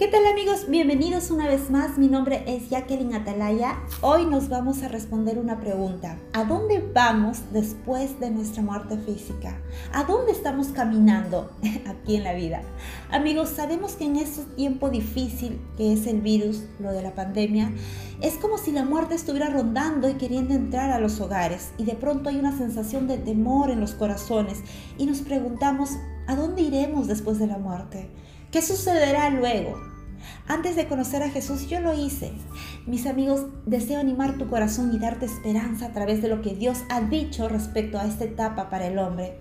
¿Qué tal amigos? Bienvenidos una vez más. Mi nombre es Jacqueline Atalaya. Hoy nos vamos a responder una pregunta. ¿A dónde vamos después de nuestra muerte física? ¿A dónde estamos caminando aquí en la vida? Amigos, sabemos que en este tiempo difícil que es el virus, lo de la pandemia, es como si la muerte estuviera rondando y queriendo entrar a los hogares y de pronto hay una sensación de temor en los corazones y nos preguntamos, ¿a dónde iremos después de la muerte? ¿Qué sucederá luego? Antes de conocer a Jesús yo lo hice. Mis amigos, deseo animar tu corazón y darte esperanza a través de lo que Dios ha dicho respecto a esta etapa para el hombre.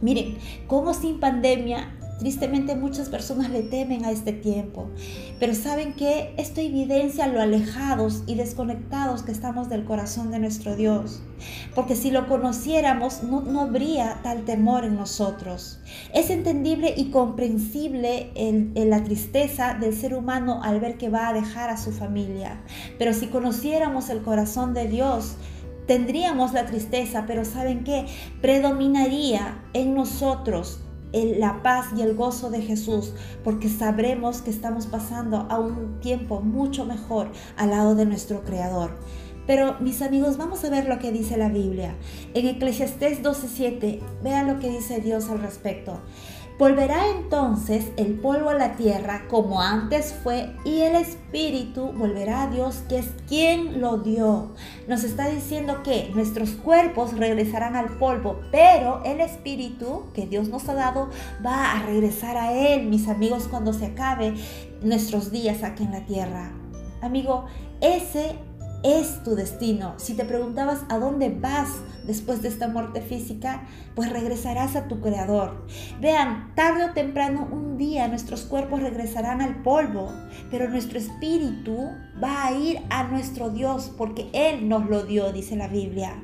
Miren, como sin pandemia Tristemente muchas personas le temen a este tiempo, pero saben que esto evidencia lo alejados y desconectados que estamos del corazón de nuestro Dios, porque si lo conociéramos no, no habría tal temor en nosotros. Es entendible y comprensible en la tristeza del ser humano al ver que va a dejar a su familia, pero si conociéramos el corazón de Dios, tendríamos la tristeza, pero ¿saben qué? Predominaría en nosotros la paz y el gozo de Jesús, porque sabremos que estamos pasando a un tiempo mucho mejor al lado de nuestro Creador. Pero mis amigos, vamos a ver lo que dice la Biblia. En Eclesiastés 12:7, vean lo que dice Dios al respecto. Volverá entonces el polvo a la tierra como antes fue y el espíritu volverá a Dios que es quien lo dio. Nos está diciendo que nuestros cuerpos regresarán al polvo, pero el espíritu que Dios nos ha dado va a regresar a Él, mis amigos, cuando se acabe nuestros días aquí en la tierra. Amigo, ese es tu destino. Si te preguntabas a dónde vas después de esta muerte física, pues regresarás a tu creador. Vean, tarde o temprano un día nuestros cuerpos regresarán al polvo, pero nuestro espíritu va a ir a nuestro Dios porque Él nos lo dio, dice la Biblia.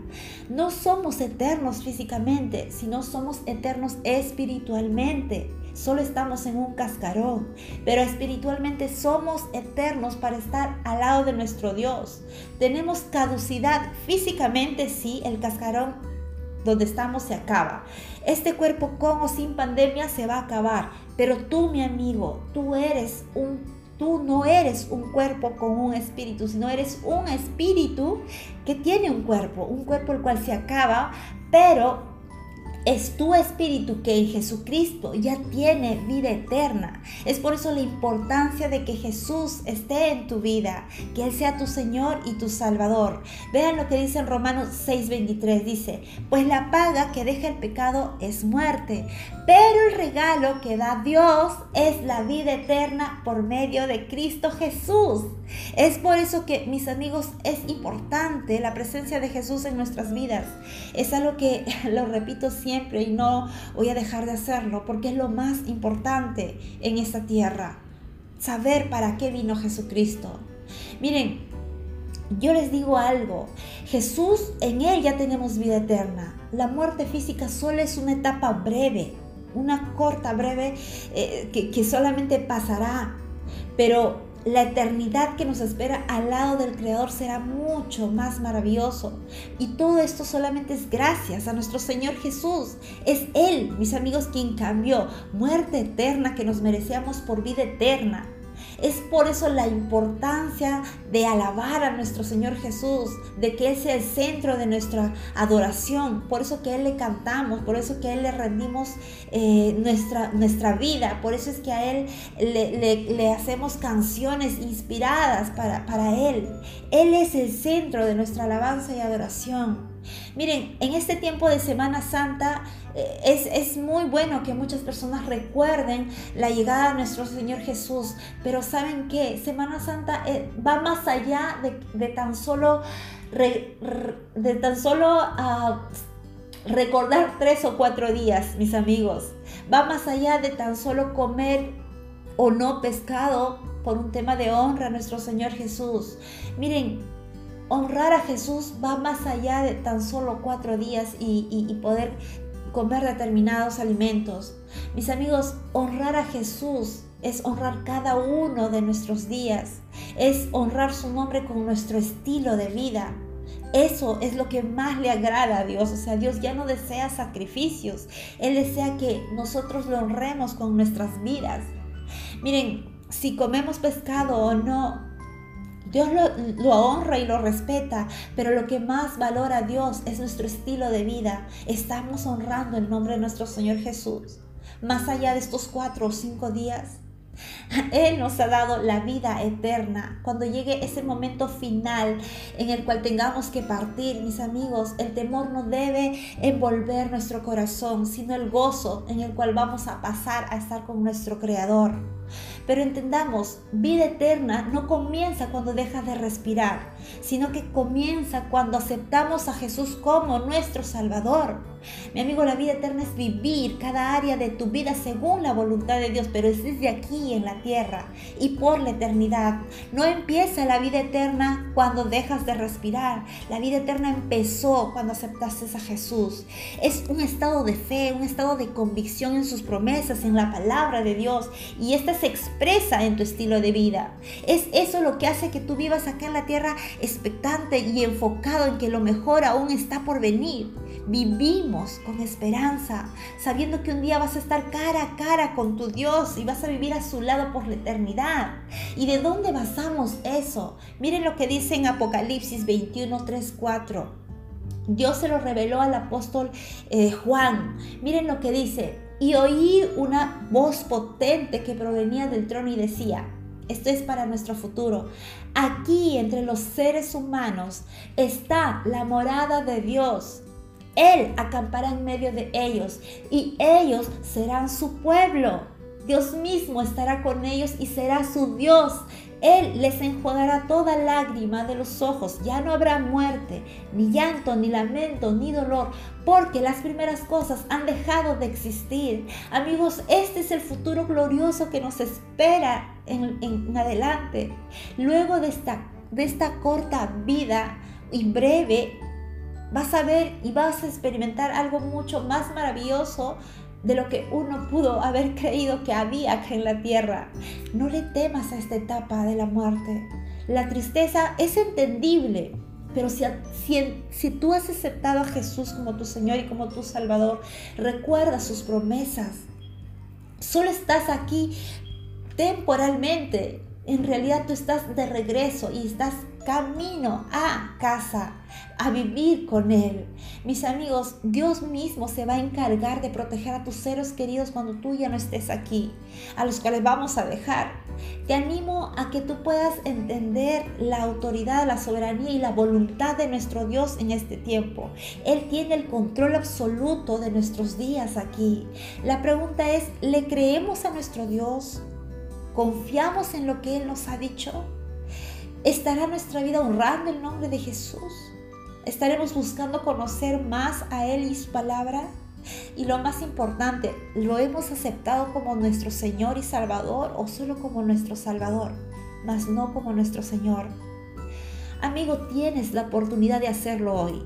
No somos eternos físicamente, sino somos eternos espiritualmente solo estamos en un cascarón, pero espiritualmente somos eternos para estar al lado de nuestro Dios. Tenemos caducidad físicamente, sí, el cascarón donde estamos se acaba. Este cuerpo con o sin pandemia se va a acabar, pero tú, mi amigo, tú eres un Tú no eres un cuerpo con un espíritu, sino eres un espíritu que tiene un cuerpo, un cuerpo el cual se acaba, pero es tu espíritu que en Jesucristo ya tiene vida eterna. Es por eso la importancia de que Jesús esté en tu vida, que Él sea tu Señor y tu Salvador. Vean lo que dice en Romanos 6:23, dice, pues la paga que deja el pecado es muerte, pero el regalo que da Dios es la vida eterna por medio de Cristo Jesús. Es por eso que, mis amigos, es importante la presencia de Jesús en nuestras vidas. Es algo que lo repito siempre y no voy a dejar de hacerlo porque es lo más importante en esta tierra. Saber para qué vino Jesucristo. Miren, yo les digo algo, Jesús, en Él ya tenemos vida eterna. La muerte física solo es una etapa breve, una corta, breve, eh, que, que solamente pasará. Pero la eternidad que nos espera al lado del Creador será mucho más maravilloso. Y todo esto solamente es gracias a nuestro Señor Jesús. Es Él, mis amigos, quien cambió muerte eterna que nos merecíamos por vida eterna. Es por eso la importancia de alabar a nuestro Señor Jesús, de que Él sea el centro de nuestra adoración, por eso que Él le cantamos, por eso que Él le rendimos eh, nuestra, nuestra vida, por eso es que a Él le, hacemos canciones inspiradas para, para Él. Él es el centro de nuestra alabanza y adoración. Miren, en este tiempo de Semana Santa eh, es, muy bueno que muchas personas recuerden la llegada de nuestro Señor Jesús, pero ¿saben qué? Semana Santa eh, va más allá de, tan solo, de tan solo ah, recordar tres o cuatro días, mis amigos. Va más allá de tan solo comer o no pescado por un tema de honra a nuestro Señor Jesús. Miren, honrar a Jesús va más allá de tan solo cuatro días y, poder comer determinados alimentos. Mis amigos, honrar a Jesús es honrar cada uno de nuestros días, es honrar su nombre con nuestro estilo de vida. Eso es lo que más le agrada a Dios. O sea, Dios ya no desea sacrificios. Él desea que nosotros lo honremos con nuestras vidas. Miren, si comemos pescado o no. Dios lo, honra y lo respeta, pero lo que más valora a Dios es nuestro estilo de vida. Estamos honrando el nombre de nuestro Señor Jesús. Más allá de estos cuatro o cinco días, él nos ha dado la vida eterna. Cuando llegue ese momento final en el cual tengamos que partir, mis amigos, el temor no debe envolver nuestro corazón, sino el gozo en el cual vamos a pasar a estar con nuestro Creador. Pero entendamos, vida eterna no comienza cuando dejas de respirar, sino que comienza cuando aceptamos a Jesús como nuestro Salvador. Mi amigo, la vida eterna es vivir cada área de tu vida según la voluntad de Dios, pero es desde aquí en la tierra y por la eternidad. No empieza la vida eterna cuando dejas de respirar. La vida eterna empezó cuando aceptaste a Jesús. Es un estado de fe, un estado de convicción en sus promesas, en la palabra de Dios. Y esta se expresa en tu estilo de vida. Es eso lo que hace que tú vivas acá en la tierra expectante y enfocado en que lo mejor aún está por venir. Vivimos con esperanza, sabiendo que un día vas a estar cara a cara con tu Dios y vas a vivir a su lado por la eternidad. ¿Y de dónde basamos eso? Miren lo que dice en Apocalipsis 21, 3, 4. Dios se lo reveló al apóstol eh, Juan. Miren lo que dice. Y oí una voz potente que provenía del trono y decía, esto es para nuestro futuro. Aquí entre los seres humanos está la morada de Dios. Él acampará en medio de ellos y ellos serán su pueblo. Dios mismo estará con ellos y será su Dios. Él les enjuagará toda lágrima de los ojos. Ya no habrá muerte, ni llanto, ni lamento, ni dolor, porque las primeras cosas han dejado de existir. Amigos, este es el futuro glorioso que nos espera en, adelante. Luego de esta, de esta corta vida y breve, vas a ver y vas a experimentar algo mucho más maravilloso de lo que uno pudo haber creído que había acá en la tierra. No le temas a esta etapa de la muerte. La tristeza es entendible, pero si, si, si, tú has aceptado a Jesús como tu Señor y como tu Salvador, recuerda sus promesas. Solo estás aquí temporalmente. En realidad tú estás de regreso y estás camino a casa a vivir con Él. Mis amigos, Dios mismo se va a encargar de proteger a tus seres queridos cuando tú ya no estés aquí, a los cuales vamos a dejar. Te animo a que tú puedas entender la autoridad, la soberanía y la voluntad de nuestro Dios en este tiempo. Él tiene el control absoluto de nuestros días aquí. La pregunta es, ¿le creemos a nuestro Dios? ¿Confiamos en lo que Él nos ha dicho? ¿Estará nuestra vida honrando el nombre de Jesús? Estaremos buscando conocer más a Él y su palabra. Y lo más importante, ¿lo hemos aceptado como nuestro Señor y Salvador o solo como nuestro Salvador, mas no como nuestro Señor? Amigo, tienes la oportunidad de hacerlo hoy.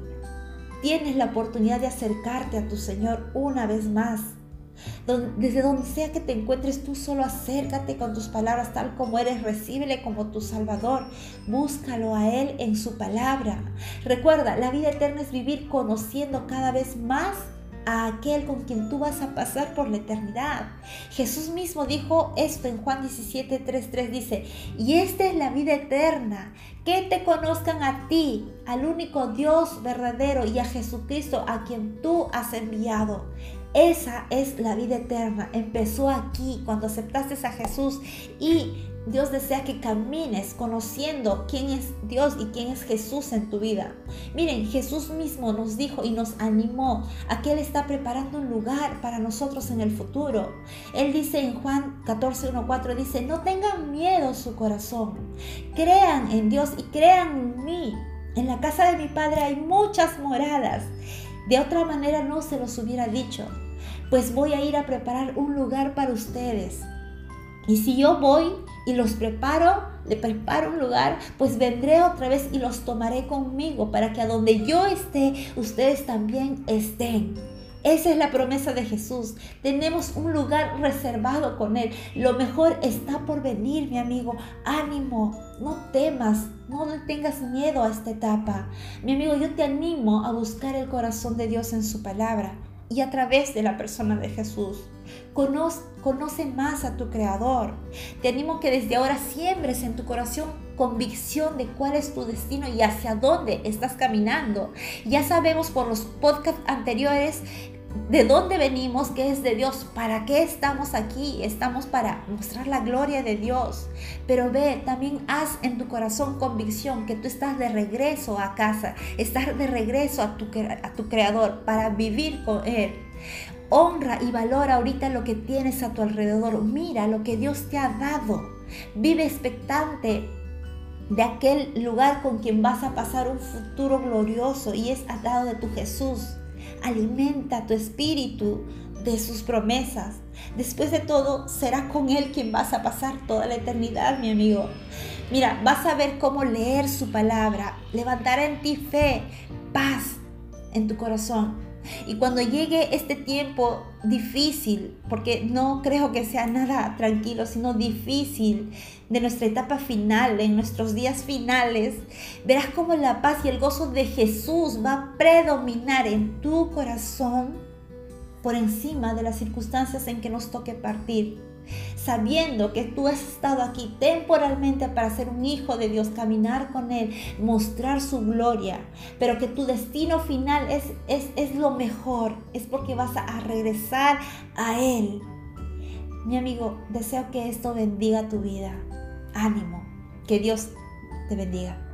Tienes la oportunidad de acercarte a tu Señor una vez más desde donde sea que te encuentres, tú solo acércate con tus palabras tal como eres, recíbele como tu Salvador. Búscalo a Él en su palabra. Recuerda, la vida eterna es vivir conociendo cada vez más a aquel con quien tú vas a pasar por la eternidad. Jesús mismo dijo esto en Juan 17, 3, dice, y esta es la vida eterna, que te conozcan a ti, al único Dios verdadero y a Jesucristo a quien tú has enviado. Esa es la vida eterna. Empezó aquí cuando aceptaste a Jesús y Dios desea que camines conociendo quién es Dios y quién es Jesús en tu vida. Miren, Jesús mismo nos dijo y nos animó a que Él está preparando un lugar para nosotros en el futuro. Él dice en Juan 14, 4, dice, no tengan miedo su corazón. Crean en Dios y crean en mí. En la casa de mi Padre hay muchas moradas. De otra manera no se los hubiera dicho, pues voy a ir a preparar un lugar para ustedes. Y si yo voy y los preparo, le preparo un lugar, pues vendré otra vez y los tomaré conmigo para que a donde yo esté, ustedes también estén. Esa es la promesa de Jesús. Tenemos un lugar reservado con Él. Lo mejor está por venir, mi amigo. Ánimo, no temas, no tengas miedo a esta etapa. Mi amigo, yo te animo a buscar el corazón de Dios en su palabra. y a través de la persona de Jesús. Conoce, conoce más a tu Creador. Te animo que desde ahora siembres en tu corazón convicción de cuál es tu destino y hacia dónde estás caminando. Ya sabemos por los podcasts anteriores de dónde venimos, que es de Dios, para qué estamos aquí. Estamos para mostrar la gloria de Dios. Pero ve, también haz en tu corazón convicción que tú estás de regreso a casa, estás de regreso a tu, a tu Creador para vivir con Él. Honra y valora ahorita lo que tienes a tu alrededor. Mira lo que Dios te ha dado. Vive expectante de aquel lugar con quien vas a pasar un futuro glorioso y es al lado de tu Jesús. Alimenta tu espíritu de sus promesas. Después de todo, será con Él quien vas a pasar toda la eternidad, mi amigo. Mira, vas a ver cómo leer su palabra, levantará en ti fe, paz en tu corazón y cuando llegue este tiempo difícil, porque no creo que sea nada tranquilo, sino difícil de nuestra etapa final, en nuestros días finales, verás cómo la paz y el gozo de Jesús va a predominar en tu corazón por encima de las circunstancias en que nos toque partir sabiendo que tú has estado aquí temporalmente para ser un hijo de Dios, caminar con Él, mostrar su gloria, pero que tu destino final es, es, es lo mejor, es porque vas a regresar a Él. Mi amigo, deseo que esto bendiga tu vida. Ánimo, que Dios te bendiga.